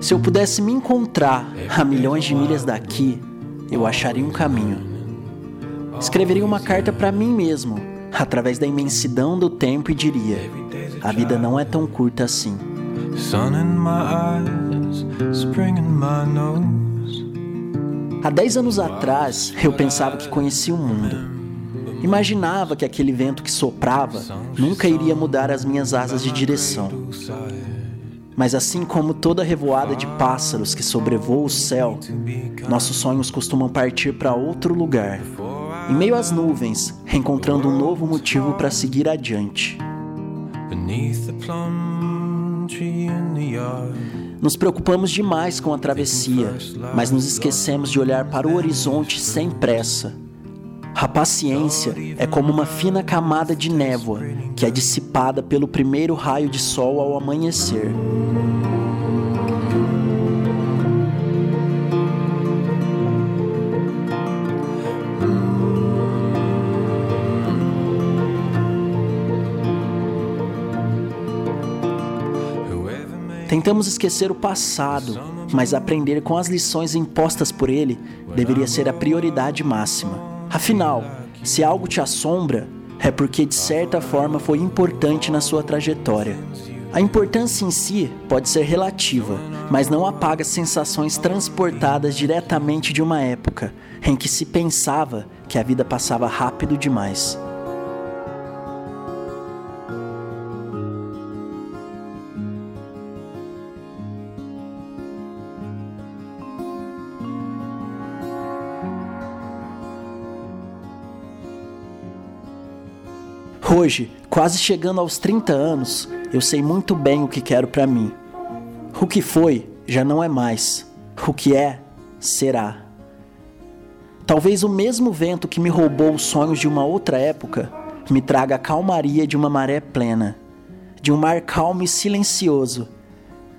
Se eu pudesse me encontrar a milhões de milhas daqui, eu acharia um caminho. Escreveria uma carta para mim mesmo, através da imensidão do tempo e diria: a vida não é tão curta assim. Há 10 anos atrás, eu pensava que conhecia o mundo. Imaginava que aquele vento que soprava nunca iria mudar as minhas asas de direção. Mas assim como toda revoada de pássaros que sobrevoa o céu, nossos sonhos costumam partir para outro lugar, em meio às nuvens, encontrando um novo motivo para seguir adiante. Nos preocupamos demais com a travessia, mas nos esquecemos de olhar para o horizonte sem pressa. A paciência é como uma fina camada de névoa que é dissipada pelo primeiro raio de sol ao amanhecer. Tentamos esquecer o passado, mas aprender com as lições impostas por ele deveria ser a prioridade máxima. Afinal, se algo te assombra, é porque de certa forma foi importante na sua trajetória. A importância em si pode ser relativa, mas não apaga sensações transportadas diretamente de uma época em que se pensava que a vida passava rápido demais. Hoje, quase chegando aos 30 anos, eu sei muito bem o que quero para mim. O que foi já não é mais. O que é, será. Talvez o mesmo vento que me roubou os sonhos de uma outra época me traga a calmaria de uma maré plena, de um mar calmo e silencioso,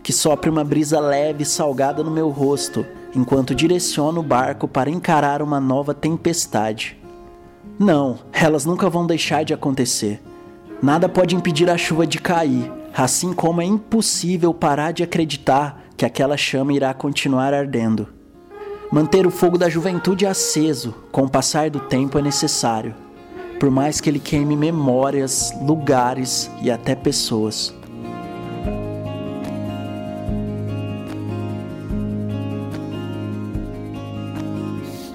que sopre uma brisa leve e salgada no meu rosto enquanto direciono o barco para encarar uma nova tempestade. Não, elas nunca vão deixar de acontecer. Nada pode impedir a chuva de cair, assim como é impossível parar de acreditar que aquela chama irá continuar ardendo. Manter o fogo da juventude aceso com o passar do tempo é necessário, por mais que ele queime memórias, lugares e até pessoas.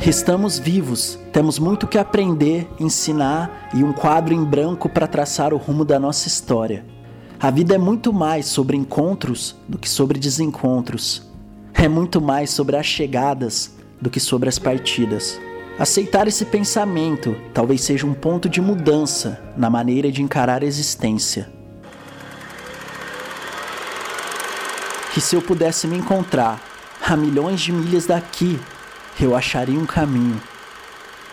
Estamos vivos, temos muito que aprender, ensinar e um quadro em branco para traçar o rumo da nossa história. A vida é muito mais sobre encontros do que sobre desencontros. É muito mais sobre as chegadas do que sobre as partidas. Aceitar esse pensamento talvez seja um ponto de mudança na maneira de encarar a existência. E se eu pudesse me encontrar a milhões de milhas daqui, eu acharia um caminho.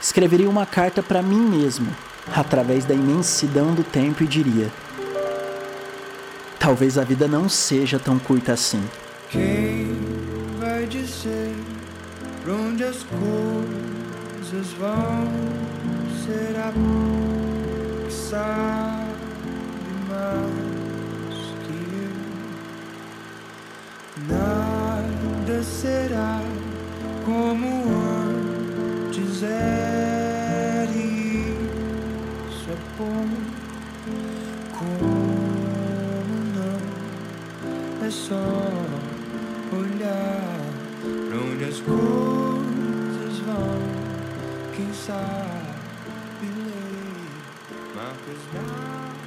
Escreveria uma carta para mim mesmo, através da imensidão do tempo e diria: Talvez a vida não seja tão curta assim. Quem vai dizer pra onde as coisas vão? Será que sabe mais que eu? Nada será como antes era. Isso é bom. Como não? É só olhar pra onde as coisas vão. Quem sabe ler marcas na